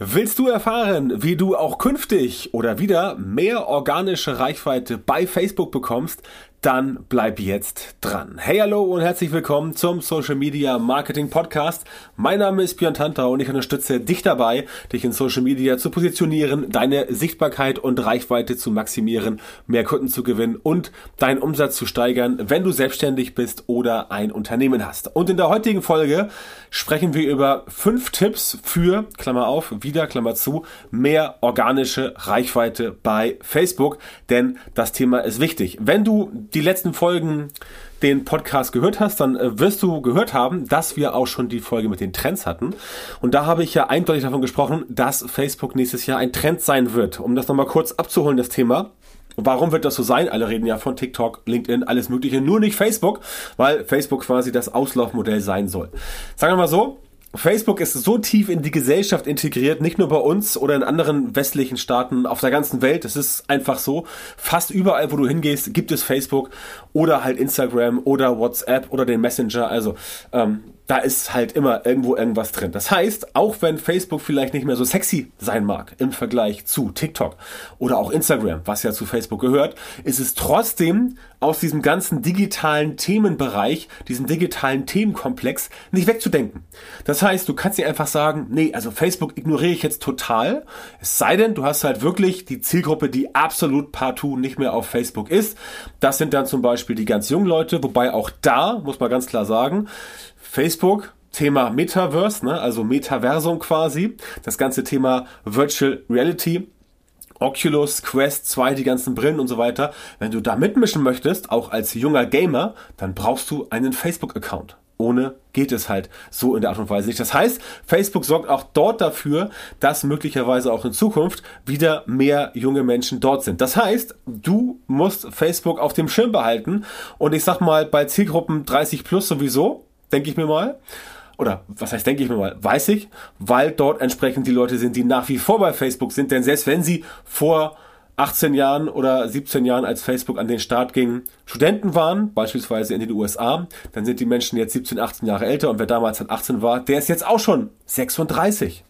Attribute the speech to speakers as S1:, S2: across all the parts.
S1: Willst du erfahren, wie du auch künftig oder wieder mehr organische Reichweite bei Facebook bekommst? Dann bleib jetzt dran. Hey, hallo und herzlich willkommen zum Social Media Marketing Podcast. Mein Name ist Björn Tantau und ich unterstütze dich dabei, dich in Social Media zu positionieren, deine Sichtbarkeit und Reichweite zu maximieren, mehr Kunden zu gewinnen und deinen Umsatz zu steigern, wenn du selbstständig bist oder ein Unternehmen hast. Und in der heutigen Folge sprechen wir über fünf Tipps für, Klammer auf, wieder, Klammer zu, mehr organische Reichweite bei Facebook, denn das Thema ist wichtig. Wenn du die letzten Folgen den Podcast gehört hast, dann äh, wirst du gehört haben, dass wir auch schon die Folge mit den Trends hatten. Und da habe ich ja eindeutig davon gesprochen, dass Facebook nächstes Jahr ein Trend sein wird. Um das nochmal kurz abzuholen, das Thema. Warum wird das so sein? Alle reden ja von TikTok, LinkedIn, alles Mögliche, nur nicht Facebook, weil Facebook quasi das Auslaufmodell sein soll. Sagen wir mal so, Facebook ist so tief in die Gesellschaft integriert, nicht nur bei uns oder in anderen westlichen Staaten auf der ganzen Welt. Es ist einfach so. Fast überall, wo du hingehst, gibt es Facebook oder halt Instagram oder WhatsApp oder den Messenger. Also ähm, da ist halt immer irgendwo irgendwas drin. Das heißt, auch wenn Facebook vielleicht nicht mehr so sexy sein mag im Vergleich zu TikTok oder auch Instagram, was ja zu Facebook gehört, ist es trotzdem aus diesem ganzen digitalen Themenbereich, diesem digitalen Themenkomplex nicht wegzudenken. Das heißt, du kannst dir einfach sagen, nee, also Facebook ignoriere ich jetzt total. Es sei denn, du hast halt wirklich die Zielgruppe, die absolut partout nicht mehr auf Facebook ist. Das sind dann zum Beispiel die ganz jungen Leute, wobei auch da, muss man ganz klar sagen, Facebook, Thema Metaverse, ne, also Metaversum quasi, das ganze Thema Virtual Reality, Oculus, Quest 2, die ganzen Brillen und so weiter. Wenn du da mitmischen möchtest, auch als junger Gamer, dann brauchst du einen Facebook-Account. Ohne geht es halt so in der Art und Weise nicht. Das heißt, Facebook sorgt auch dort dafür, dass möglicherweise auch in Zukunft wieder mehr junge Menschen dort sind. Das heißt, du musst Facebook auf dem Schirm behalten und ich sag mal bei Zielgruppen 30 plus sowieso, denke ich mir mal. Oder was heißt, denke ich mir mal, weiß ich, weil dort entsprechend die Leute sind, die nach wie vor bei Facebook sind. Denn selbst wenn sie vor 18 Jahren oder 17 Jahren, als Facebook an den Start ging, Studenten waren, beispielsweise in den USA, dann sind die Menschen jetzt 17, 18 Jahre älter und wer damals halt 18 war, der ist jetzt auch schon 36.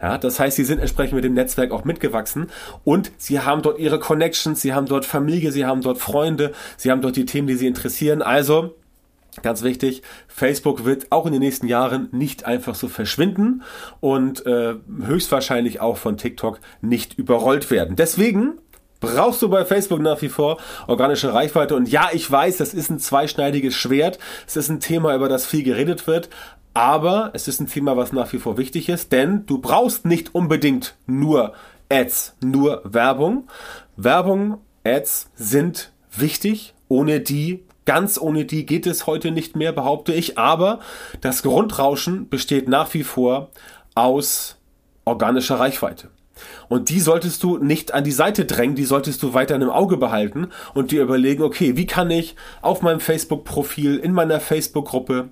S1: Ja, das heißt, sie sind entsprechend mit dem Netzwerk auch mitgewachsen und sie haben dort ihre Connections, sie haben dort Familie, sie haben dort Freunde, sie haben dort die Themen, die sie interessieren. Also Ganz wichtig, Facebook wird auch in den nächsten Jahren nicht einfach so verschwinden und äh, höchstwahrscheinlich auch von TikTok nicht überrollt werden. Deswegen brauchst du bei Facebook nach wie vor organische Reichweite. Und ja, ich weiß, das ist ein zweischneidiges Schwert. Es ist ein Thema, über das viel geredet wird. Aber es ist ein Thema, was nach wie vor wichtig ist, denn du brauchst nicht unbedingt nur Ads, nur Werbung. Werbung, Ads sind wichtig. Ohne die Ganz ohne die geht es heute nicht mehr, behaupte ich. Aber das Grundrauschen besteht nach wie vor aus organischer Reichweite. Und die solltest du nicht an die Seite drängen, die solltest du weiter im Auge behalten und dir überlegen, okay, wie kann ich auf meinem Facebook-Profil, in meiner Facebook-Gruppe,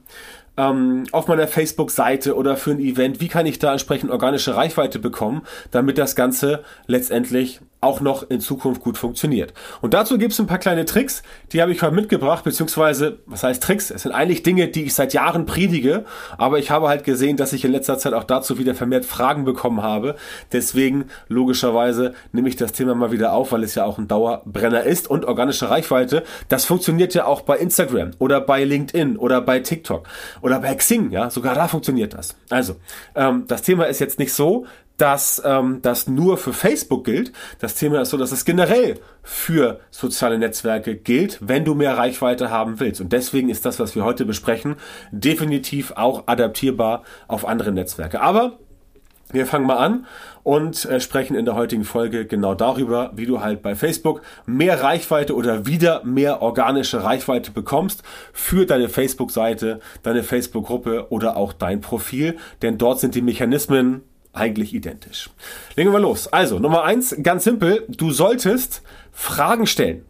S1: ähm, auf meiner Facebook-Seite oder für ein Event, wie kann ich da entsprechend organische Reichweite bekommen, damit das Ganze letztendlich auch noch in Zukunft gut funktioniert. Und dazu gibt es ein paar kleine Tricks, die habe ich heute mitgebracht, beziehungsweise, was heißt Tricks? Es sind eigentlich Dinge, die ich seit Jahren predige, aber ich habe halt gesehen, dass ich in letzter Zeit auch dazu wieder vermehrt Fragen bekommen habe. Deswegen, logischerweise, nehme ich das Thema mal wieder auf, weil es ja auch ein Dauerbrenner ist und organische Reichweite, das funktioniert ja auch bei Instagram oder bei LinkedIn oder bei TikTok oder bei Xing, ja, sogar da funktioniert das. Also, ähm, das Thema ist jetzt nicht so, dass ähm, das nur für Facebook gilt. Das Thema ist so, dass es generell für soziale Netzwerke gilt, wenn du mehr Reichweite haben willst. Und deswegen ist das, was wir heute besprechen, definitiv auch adaptierbar auf andere Netzwerke. Aber wir fangen mal an und äh, sprechen in der heutigen Folge genau darüber, wie du halt bei Facebook mehr Reichweite oder wieder mehr organische Reichweite bekommst für deine Facebook-Seite, deine Facebook-Gruppe oder auch dein Profil. Denn dort sind die Mechanismen eigentlich identisch. Legen wir los. Also, Nummer eins, ganz simpel. Du solltest Fragen stellen.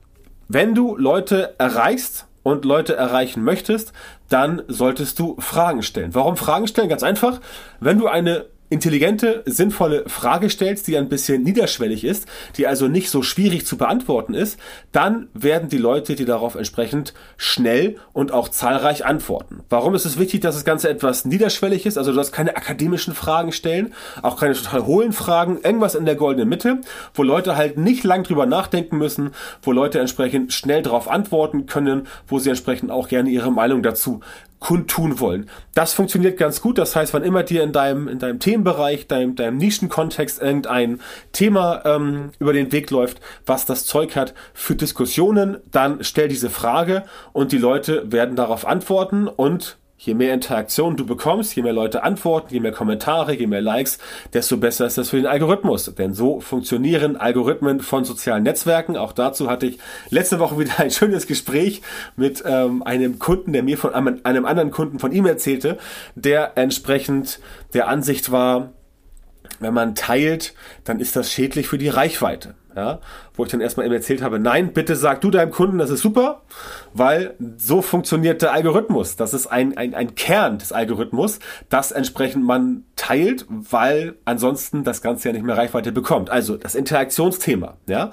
S1: Wenn du Leute erreichst und Leute erreichen möchtest, dann solltest du Fragen stellen. Warum Fragen stellen? Ganz einfach. Wenn du eine intelligente, sinnvolle Frage stellst, die ein bisschen niederschwellig ist, die also nicht so schwierig zu beantworten ist, dann werden die Leute, die darauf entsprechend schnell und auch zahlreich antworten. Warum ist es wichtig, dass das Ganze etwas niederschwellig ist? Also du hast keine akademischen Fragen stellen, auch keine total hohlen Fragen, irgendwas in der goldenen Mitte, wo Leute halt nicht lang drüber nachdenken müssen, wo Leute entsprechend schnell darauf antworten können, wo sie entsprechend auch gerne ihre Meinung dazu kundtun wollen. Das funktioniert ganz gut. Das heißt, wann immer dir in deinem, in deinem Themenbereich, deinem, deinem Nischenkontext irgendein Thema ähm, über den Weg läuft, was das Zeug hat für Diskussionen, dann stell diese Frage und die Leute werden darauf antworten und Je mehr Interaktion du bekommst, je mehr Leute antworten, je mehr Kommentare, je mehr Likes, desto besser ist das für den Algorithmus. Denn so funktionieren Algorithmen von sozialen Netzwerken. Auch dazu hatte ich letzte Woche wieder ein schönes Gespräch mit ähm, einem Kunden, der mir von einem, einem anderen Kunden von ihm erzählte, der entsprechend der Ansicht war, wenn man teilt, dann ist das schädlich für die Reichweite. Ja, wo ich dann erstmal ihm erzählt habe, nein, bitte sag du deinem Kunden, das ist super, weil so funktioniert der Algorithmus. Das ist ein, ein, ein Kern des Algorithmus, das entsprechend man teilt, weil ansonsten das Ganze ja nicht mehr Reichweite bekommt. Also das Interaktionsthema, ja.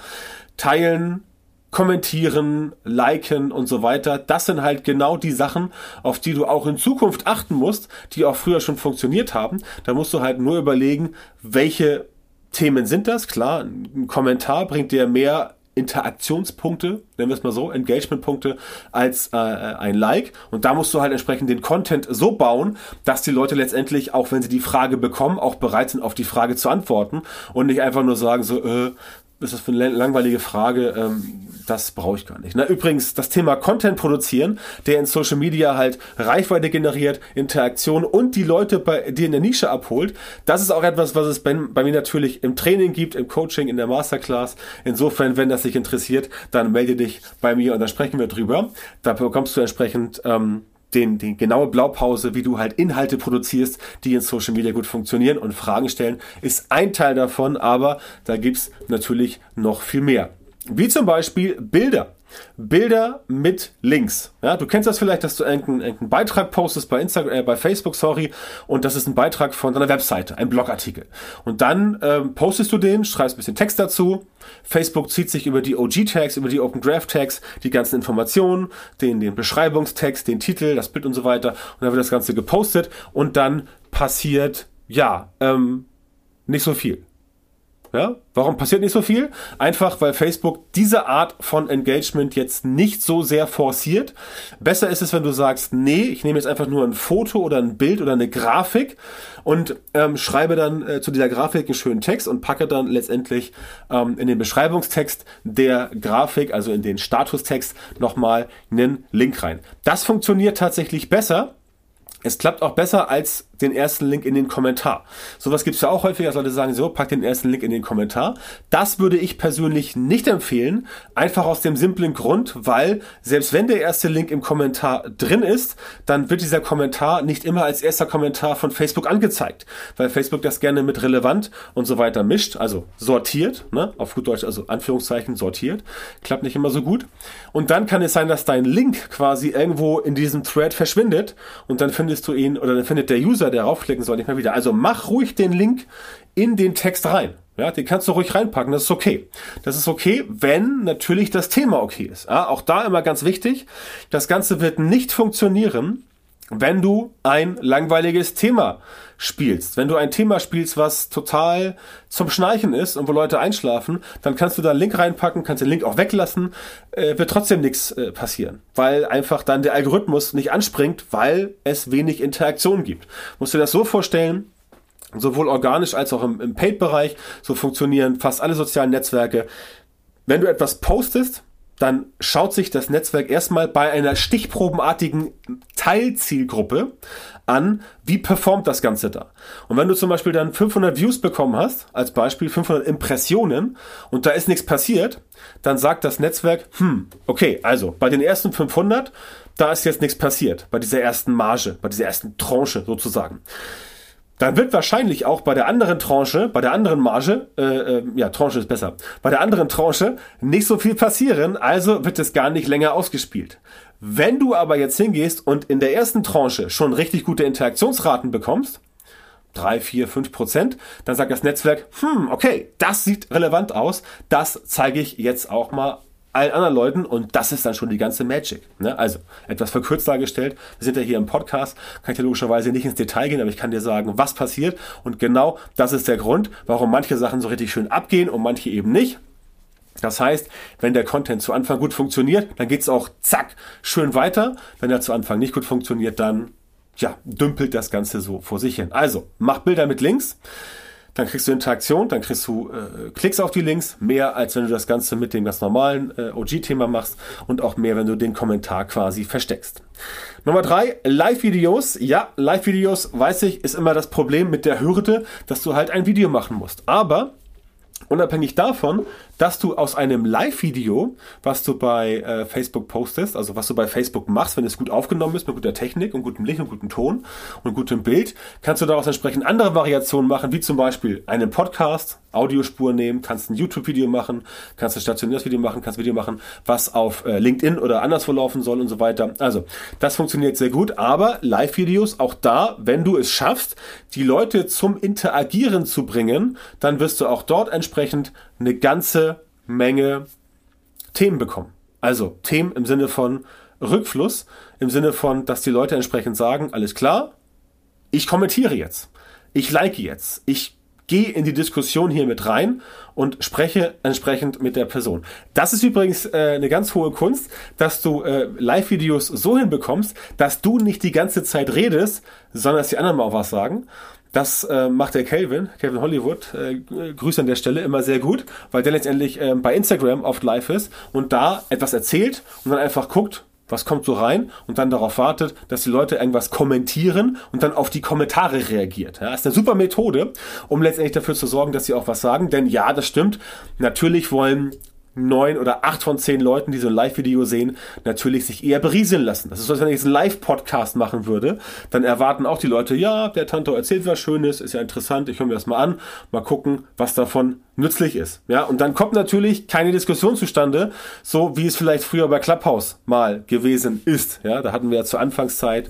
S1: Teilen, kommentieren, liken und so weiter. Das sind halt genau die Sachen, auf die du auch in Zukunft achten musst, die auch früher schon funktioniert haben. Da musst du halt nur überlegen, welche Themen sind das. Klar, ein Kommentar bringt dir mehr Interaktionspunkte, nennen wir es mal so, Engagementpunkte als äh, ein Like. Und da musst du halt entsprechend den Content so bauen, dass die Leute letztendlich, auch wenn sie die Frage bekommen, auch bereit sind, auf die Frage zu antworten und nicht einfach nur sagen, so, äh, ist das für eine langweilige Frage? Ähm, das brauche ich gar nicht. Na, übrigens, das Thema Content produzieren, der in Social Media halt Reichweite generiert, Interaktion und die Leute bei dir in der Nische abholt, das ist auch etwas, was es bei, bei mir natürlich im Training gibt, im Coaching, in der Masterclass. Insofern, wenn das dich interessiert, dann melde dich bei mir und dann sprechen wir drüber. Da bekommst du entsprechend ähm, den, die genaue Blaupause, wie du halt Inhalte produzierst, die in Social Media gut funktionieren und Fragen stellen, ist ein Teil davon, aber da gibt's natürlich noch viel mehr. Wie zum Beispiel Bilder. Bilder mit Links. Ja, du kennst das vielleicht, dass du irgendeinen, irgendeinen Beitrag postest bei Instagram, äh, bei Facebook, sorry, und das ist ein Beitrag von deiner Webseite, ein Blogartikel. Und dann ähm, postest du den, schreibst ein bisschen Text dazu. Facebook zieht sich über die OG-Tags, über die Open Graph Tags die ganzen Informationen, den, den Beschreibungstext, den Titel, das Bild und so weiter. Und dann wird das Ganze gepostet und dann passiert, ja, ähm, nicht so viel. Ja? Warum passiert nicht so viel? Einfach, weil Facebook diese Art von Engagement jetzt nicht so sehr forciert. Besser ist es, wenn du sagst, nee, ich nehme jetzt einfach nur ein Foto oder ein Bild oder eine Grafik und ähm, schreibe dann äh, zu dieser Grafik einen schönen Text und packe dann letztendlich ähm, in den Beschreibungstext der Grafik, also in den Statustext, nochmal einen Link rein. Das funktioniert tatsächlich besser es klappt auch besser als den ersten Link in den Kommentar. Sowas gibt es ja auch häufig, dass Leute sagen, so, pack den ersten Link in den Kommentar. Das würde ich persönlich nicht empfehlen, einfach aus dem simplen Grund, weil selbst wenn der erste Link im Kommentar drin ist, dann wird dieser Kommentar nicht immer als erster Kommentar von Facebook angezeigt, weil Facebook das gerne mit relevant und so weiter mischt, also sortiert, ne? auf gut Deutsch, also Anführungszeichen sortiert, klappt nicht immer so gut. Und dann kann es sein, dass dein Link quasi irgendwo in diesem Thread verschwindet und dann findest du ihn oder dann findet der User User, der raufklicken soll, nicht mehr wieder. Also mach ruhig den Link in den Text rein. Ja, den kannst du ruhig reinpacken, das ist okay. Das ist okay, wenn natürlich das Thema okay ist. Ja, auch da immer ganz wichtig, das Ganze wird nicht funktionieren, wenn du ein langweiliges Thema spielst. Wenn du ein Thema spielst, was total zum Schnarchen ist und wo Leute einschlafen, dann kannst du da einen Link reinpacken, kannst den Link auch weglassen, äh, wird trotzdem nichts äh, passieren, weil einfach dann der Algorithmus nicht anspringt, weil es wenig Interaktion gibt. Musst du dir das so vorstellen, sowohl organisch als auch im, im Paid-Bereich, so funktionieren fast alle sozialen Netzwerke. Wenn du etwas postest, dann schaut sich das Netzwerk erstmal bei einer stichprobenartigen Teilzielgruppe an, wie performt das Ganze da. Und wenn du zum Beispiel dann 500 Views bekommen hast, als Beispiel 500 Impressionen, und da ist nichts passiert, dann sagt das Netzwerk, hm, okay, also bei den ersten 500, da ist jetzt nichts passiert, bei dieser ersten Marge, bei dieser ersten Tranche sozusagen dann wird wahrscheinlich auch bei der anderen Tranche, bei der anderen Marge, äh, äh, ja, Tranche ist besser, bei der anderen Tranche nicht so viel passieren, also wird es gar nicht länger ausgespielt. Wenn du aber jetzt hingehst und in der ersten Tranche schon richtig gute Interaktionsraten bekommst, drei, vier, fünf Prozent, dann sagt das Netzwerk, hm, okay, das sieht relevant aus, das zeige ich jetzt auch mal allen anderen Leuten und das ist dann schon die ganze Magic. Ne? Also, etwas verkürzt dargestellt, wir sind ja hier im Podcast, kann ich dir logischerweise nicht ins Detail gehen, aber ich kann dir sagen, was passiert und genau das ist der Grund, warum manche Sachen so richtig schön abgehen und manche eben nicht. Das heißt, wenn der Content zu Anfang gut funktioniert, dann geht's auch zack schön weiter. Wenn er zu Anfang nicht gut funktioniert, dann ja, dümpelt das Ganze so vor sich hin. Also, mach Bilder mit Links dann kriegst du Interaktion, dann kriegst du äh, Klicks auf die Links, mehr als wenn du das Ganze mit dem ganz normalen äh, OG-Thema machst und auch mehr, wenn du den Kommentar quasi versteckst. Nummer drei, Live-Videos. Ja, Live-Videos, weiß ich, ist immer das Problem mit der Hürde, dass du halt ein Video machen musst. Aber unabhängig davon dass du aus einem Live-Video, was du bei äh, Facebook postest, also was du bei Facebook machst, wenn es gut aufgenommen ist, mit guter Technik und gutem Licht und gutem Ton und gutem Bild, kannst du daraus entsprechend andere Variationen machen, wie zum Beispiel einen Podcast, Audiospur nehmen, kannst ein YouTube-Video machen, kannst ein stationäres Video machen, kannst ein Video machen, was auf äh, LinkedIn oder anderswo laufen soll und so weiter. Also, das funktioniert sehr gut, aber Live-Videos, auch da, wenn du es schaffst, die Leute zum Interagieren zu bringen, dann wirst du auch dort entsprechend eine ganze Menge Themen bekommen. Also Themen im Sinne von Rückfluss, im Sinne von, dass die Leute entsprechend sagen, alles klar, ich kommentiere jetzt, ich like jetzt, ich gehe in die Diskussion hier mit rein und spreche entsprechend mit der Person. Das ist übrigens äh, eine ganz hohe Kunst, dass du äh, Live-Videos so hinbekommst, dass du nicht die ganze Zeit redest, sondern dass die anderen mal auch was sagen. Das äh, macht der Calvin, Calvin Hollywood, äh, Grüße an der Stelle, immer sehr gut, weil der letztendlich äh, bei Instagram oft live ist und da etwas erzählt und dann einfach guckt, was kommt so rein und dann darauf wartet, dass die Leute irgendwas kommentieren und dann auf die Kommentare reagiert. Ja, ist eine super Methode, um letztendlich dafür zu sorgen, dass sie auch was sagen. Denn ja, das stimmt. Natürlich wollen neun oder acht von zehn Leuten, die so ein Live-Video sehen, natürlich sich eher berieseln lassen. Das ist so, als wenn ich jetzt einen Live-Podcast machen würde, dann erwarten auch die Leute, ja, der Tanto erzählt was Schönes, ist ja interessant, ich höre mir das mal an, mal gucken, was davon nützlich ist. Ja, und dann kommt natürlich keine Diskussion zustande, so wie es vielleicht früher bei Clubhouse mal gewesen ist. Ja, da hatten wir ja zur Anfangszeit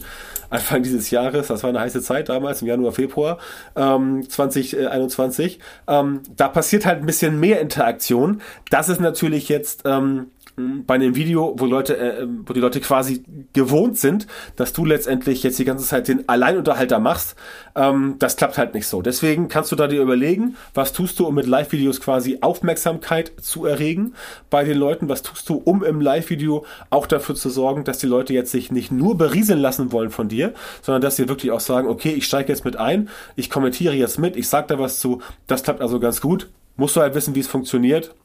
S1: Anfang dieses Jahres, das war eine heiße Zeit damals, im Januar, Februar ähm, 2021, ähm, da passiert halt ein bisschen mehr Interaktion. Das ist natürlich jetzt ähm, bei einem Video, wo Leute, äh, wo die Leute quasi gewohnt sind, dass du letztendlich jetzt die ganze Zeit den Alleinunterhalter machst, ähm, das klappt halt nicht so. Deswegen kannst du da dir überlegen, was tust du, um mit Live-Videos quasi Aufmerksamkeit zu erregen bei den Leuten, was tust du, um im Live-Video auch dafür zu sorgen, dass die Leute jetzt sich nicht nur berieseln lassen wollen von dir, sondern dass sie wirklich auch sagen, okay, ich steige jetzt mit ein, ich kommentiere jetzt mit, ich sage da was zu, das klappt also ganz gut. Musst du halt wissen, wie es funktioniert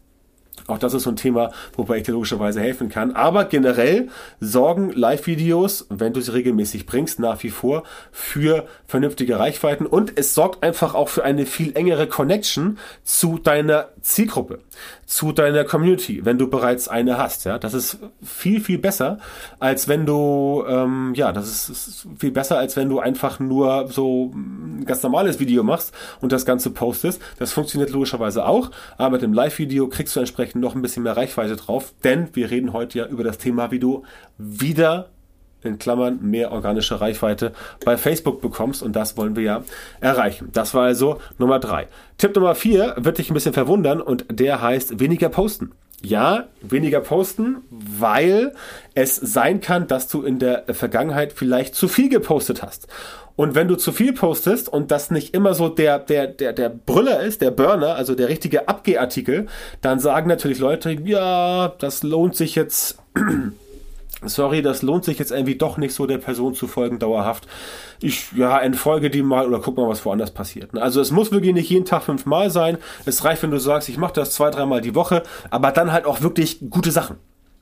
S1: auch das ist so ein Thema, wobei ich dir logischerweise helfen kann. Aber generell sorgen Live-Videos, wenn du sie regelmäßig bringst, nach wie vor für vernünftige Reichweiten und es sorgt einfach auch für eine viel engere Connection zu deiner Zielgruppe, zu deiner Community, wenn du bereits eine hast. Ja, das ist viel viel besser, als wenn du ähm, ja, das ist, ist viel besser, als wenn du einfach nur so ein ganz normales Video machst und das Ganze postest. Das funktioniert logischerweise auch, aber mit dem Live-Video kriegst du entsprechend noch ein bisschen mehr Reichweite drauf, denn wir reden heute ja über das Thema, wie du wieder in Klammern mehr organische Reichweite bei Facebook bekommst und das wollen wir ja erreichen. Das war also Nummer drei. Tipp Nummer vier wird dich ein bisschen verwundern und der heißt weniger posten. Ja, weniger posten, weil es sein kann, dass du in der Vergangenheit vielleicht zu viel gepostet hast. Und wenn du zu viel postest und das nicht immer so der, der, der, der Brüller ist, der Burner, also der richtige Abgehartikel, dann sagen natürlich Leute, ja, das lohnt sich jetzt, sorry, das lohnt sich jetzt irgendwie doch nicht so der Person zu folgen dauerhaft. Ich, ja, entfolge die mal oder guck mal, was woanders passiert. Also es muss wirklich nicht jeden Tag fünfmal sein. Es reicht, wenn du sagst, ich mache das zwei, dreimal die Woche, aber dann halt auch wirklich gute Sachen.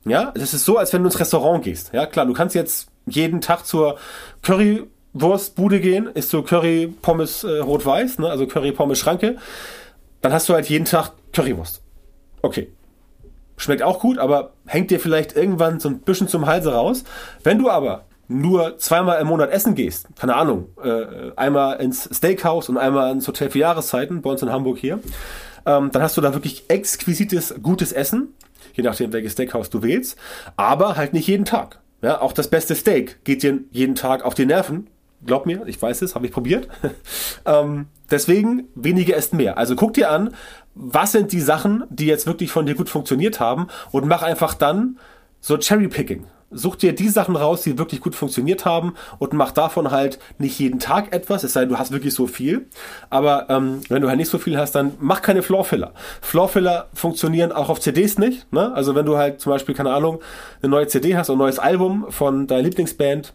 S1: Ja, es ist so, als wenn du ins Restaurant gehst. Ja, klar, du kannst jetzt jeden Tag zur Curry Wurstbude gehen, isst du Curry Pommes äh, rot-weiß, ne? also Curry Pommes Schranke, dann hast du halt jeden Tag Currywurst. Okay. Schmeckt auch gut, aber hängt dir vielleicht irgendwann so ein bisschen zum Halse raus. Wenn du aber nur zweimal im Monat essen gehst, keine Ahnung, äh, einmal ins Steakhouse und einmal ins Hotel für Jahreszeiten, bei uns in Hamburg hier, ähm, dann hast du da wirklich exquisites, gutes Essen, je nachdem, welches Steakhouse du wählst, aber halt nicht jeden Tag. Ja, auch das beste Steak geht dir jeden Tag auf die Nerven, Glaub mir, ich weiß es, habe ich probiert. ähm, deswegen, weniger ist mehr. Also guck dir an, was sind die Sachen, die jetzt wirklich von dir gut funktioniert haben und mach einfach dann so Cherry-Picking. Such dir die Sachen raus, die wirklich gut funktioniert haben und mach davon halt nicht jeden Tag etwas, es sei denn, du hast wirklich so viel. Aber ähm, wenn du halt nicht so viel hast, dann mach keine Floorfiller. Floorfiller funktionieren auch auf CDs nicht. Ne? Also wenn du halt zum Beispiel, keine Ahnung, eine neue CD hast ein neues Album von deiner Lieblingsband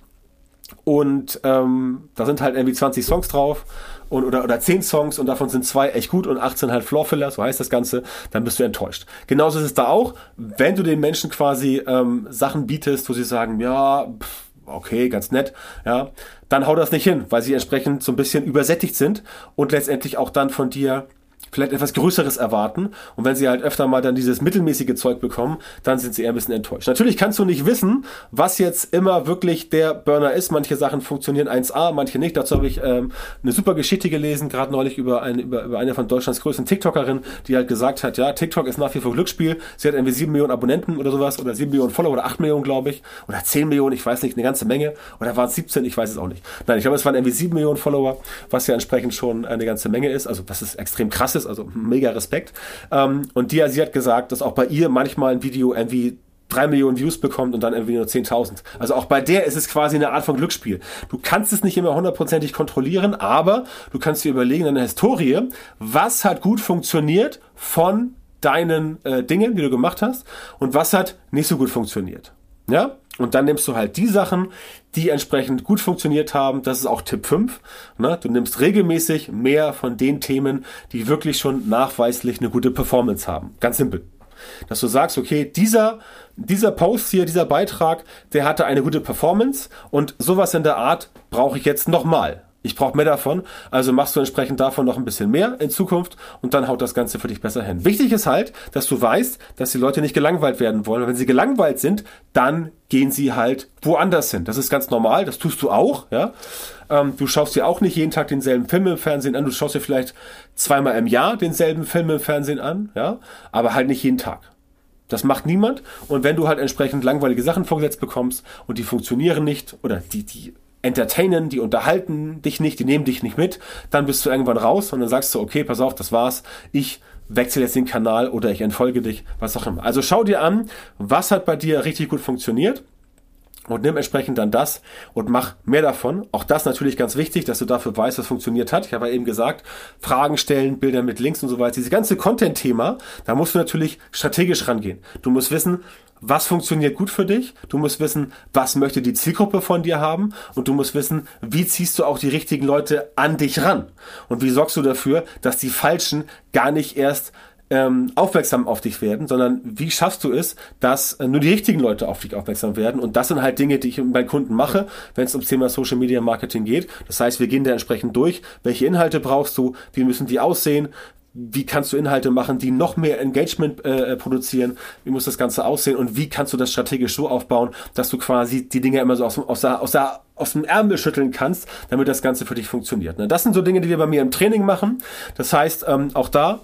S1: und ähm, da sind halt irgendwie 20 Songs drauf und, oder, oder 10 Songs und davon sind zwei echt gut und 18 halt Floorfiller, so heißt das Ganze, dann bist du enttäuscht. Genauso ist es da auch, wenn du den Menschen quasi ähm, Sachen bietest, wo sie sagen, ja, pff, okay, ganz nett, ja, dann hau das nicht hin, weil sie entsprechend so ein bisschen übersättigt sind und letztendlich auch dann von dir vielleicht etwas Größeres erwarten. Und wenn sie halt öfter mal dann dieses mittelmäßige Zeug bekommen, dann sind sie eher ein bisschen enttäuscht. Natürlich kannst du nicht wissen, was jetzt immer wirklich der Burner ist. Manche Sachen funktionieren 1A, manche nicht. Dazu habe ich ähm, eine super Geschichte gelesen, gerade neulich über eine, über, über eine von Deutschlands größten TikTokerinnen, die halt gesagt hat, ja, TikTok ist nach wie vor Glücksspiel. Sie hat irgendwie 7 Millionen Abonnenten oder sowas oder 7 Millionen Follower oder 8 Millionen, glaube ich. Oder 10 Millionen, ich weiß nicht, eine ganze Menge. Oder waren es 17, ich weiß es auch nicht. Nein, ich glaube, es waren irgendwie 7 Millionen Follower, was ja entsprechend schon eine ganze Menge ist. Also was ist extrem krass ist ist, also mega Respekt. Ähm, und die, sie hat gesagt, dass auch bei ihr manchmal ein Video irgendwie drei Millionen Views bekommt und dann irgendwie nur 10.000. Also auch bei der ist es quasi eine Art von Glücksspiel. Du kannst es nicht immer hundertprozentig kontrollieren, aber du kannst dir überlegen in der Historie, was hat gut funktioniert von deinen äh, Dingen, die du gemacht hast und was hat nicht so gut funktioniert. Ja? Und dann nimmst du halt die Sachen, die entsprechend gut funktioniert haben. Das ist auch Tipp 5. Ne? Du nimmst regelmäßig mehr von den Themen, die wirklich schon nachweislich eine gute Performance haben. Ganz simpel. Dass du sagst, okay, dieser, dieser Post hier, dieser Beitrag, der hatte eine gute Performance und sowas in der Art brauche ich jetzt nochmal. Ich brauche mehr davon, also machst du entsprechend davon noch ein bisschen mehr in Zukunft und dann haut das Ganze für dich besser hin. Wichtig ist halt, dass du weißt, dass die Leute nicht gelangweilt werden wollen. Und wenn sie gelangweilt sind, dann gehen sie halt woanders hin. Das ist ganz normal, das tust du auch. Ja? Ähm, du schaust dir auch nicht jeden Tag denselben Film im Fernsehen an, du schaust dir vielleicht zweimal im Jahr denselben Film im Fernsehen an, ja, aber halt nicht jeden Tag. Das macht niemand. Und wenn du halt entsprechend langweilige Sachen vorgesetzt bekommst und die funktionieren nicht oder die, die entertainen, die unterhalten dich nicht, die nehmen dich nicht mit, dann bist du irgendwann raus und dann sagst du, okay, pass auf, das war's, ich wechsle jetzt den Kanal oder ich entfolge dich, was auch immer. Also schau dir an, was hat bei dir richtig gut funktioniert und nimm entsprechend dann das und mach mehr davon. Auch das natürlich ganz wichtig, dass du dafür weißt, was funktioniert hat. Ich habe ja eben gesagt, Fragen stellen, Bilder mit Links und so weiter. Dieses ganze Content-Thema, da musst du natürlich strategisch rangehen. Du musst wissen, was funktioniert gut für dich. Du musst wissen, was möchte die Zielgruppe von dir haben. Und du musst wissen, wie ziehst du auch die richtigen Leute an dich ran. Und wie sorgst du dafür, dass die Falschen gar nicht erst ähm, aufmerksam auf dich werden, sondern wie schaffst du es, dass äh, nur die richtigen Leute auf dich aufmerksam werden? Und das sind halt Dinge, die ich meinen Kunden mache, wenn es ums Thema Social Media Marketing geht. Das heißt, wir gehen da entsprechend durch. Welche Inhalte brauchst du? Wie müssen die aussehen? Wie kannst du Inhalte machen, die noch mehr Engagement äh, produzieren, wie muss das Ganze aussehen und wie kannst du das strategisch so aufbauen, dass du quasi die Dinge immer so aus, aus, aus, aus dem Ärmel schütteln kannst, damit das Ganze für dich funktioniert. Ne? Das sind so Dinge, die wir bei mir im Training machen. Das heißt, ähm, auch da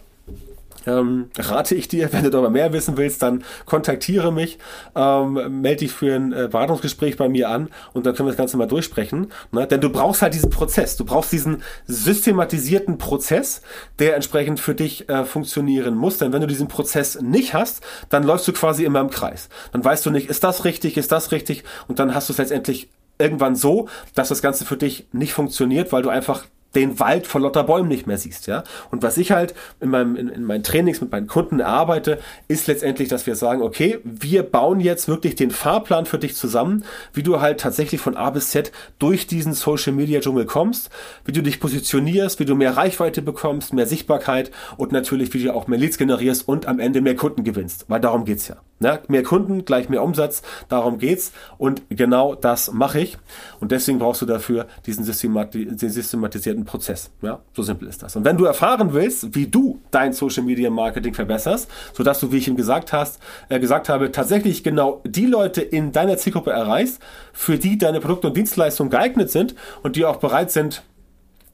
S1: ähm, rate ich dir, wenn du darüber mehr wissen willst, dann kontaktiere mich, ähm, melde dich für ein äh, Beratungsgespräch bei mir an und dann können wir das Ganze mal durchsprechen. Ne? Denn du brauchst halt diesen Prozess, du brauchst diesen systematisierten Prozess, der entsprechend für dich äh, funktionieren muss. Denn wenn du diesen Prozess nicht hast, dann läufst du quasi immer im Kreis. Dann weißt du nicht, ist das richtig, ist das richtig und dann hast du es letztendlich irgendwann so, dass das Ganze für dich nicht funktioniert, weil du einfach den Wald vor lauter Bäumen nicht mehr siehst, ja. Und was ich halt in, meinem, in, in meinen Trainings mit meinen Kunden erarbeite, ist letztendlich, dass wir sagen, okay, wir bauen jetzt wirklich den Fahrplan für dich zusammen, wie du halt tatsächlich von A bis Z durch diesen Social Media Dschungel kommst, wie du dich positionierst, wie du mehr Reichweite bekommst, mehr Sichtbarkeit und natürlich, wie du auch mehr Leads generierst und am Ende mehr Kunden gewinnst, weil darum geht's ja. Ne? Mehr Kunden, gleich mehr Umsatz, darum geht's und genau das mache ich und deswegen brauchst du dafür diesen, systemati den systematisierten Prozess. Ja, so simpel ist das. Und wenn du erfahren willst, wie du dein Social Media Marketing verbesserst, sodass du, wie ich ihm gesagt hast, äh, gesagt habe, tatsächlich genau die Leute in deiner Zielgruppe erreichst, für die deine Produkte und Dienstleistungen geeignet sind und die auch bereit sind,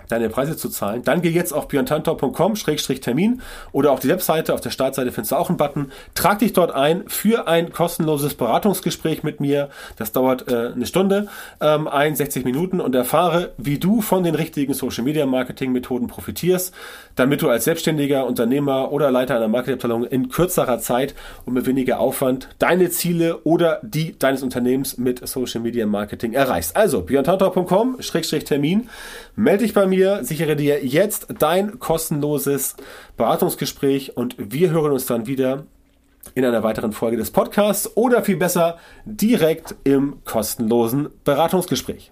S1: deine Preise zu zahlen, dann geh jetzt auf björntantor.com-termin oder auf die Webseite, auf der Startseite findest du auch einen Button. Trag dich dort ein für ein kostenloses Beratungsgespräch mit mir. Das dauert äh, eine Stunde, ähm, 61 Minuten und erfahre, wie du von den richtigen Social Media Marketing Methoden profitierst, damit du als selbstständiger Unternehmer oder Leiter einer Marketingabteilung in kürzerer Zeit und mit weniger Aufwand deine Ziele oder die deines Unternehmens mit Social Media Marketing erreichst. Also björntantor.com-termin, melde dich bei mir, sichere dir jetzt dein kostenloses Beratungsgespräch und wir hören uns dann wieder in einer weiteren Folge des Podcasts oder viel besser direkt im kostenlosen Beratungsgespräch.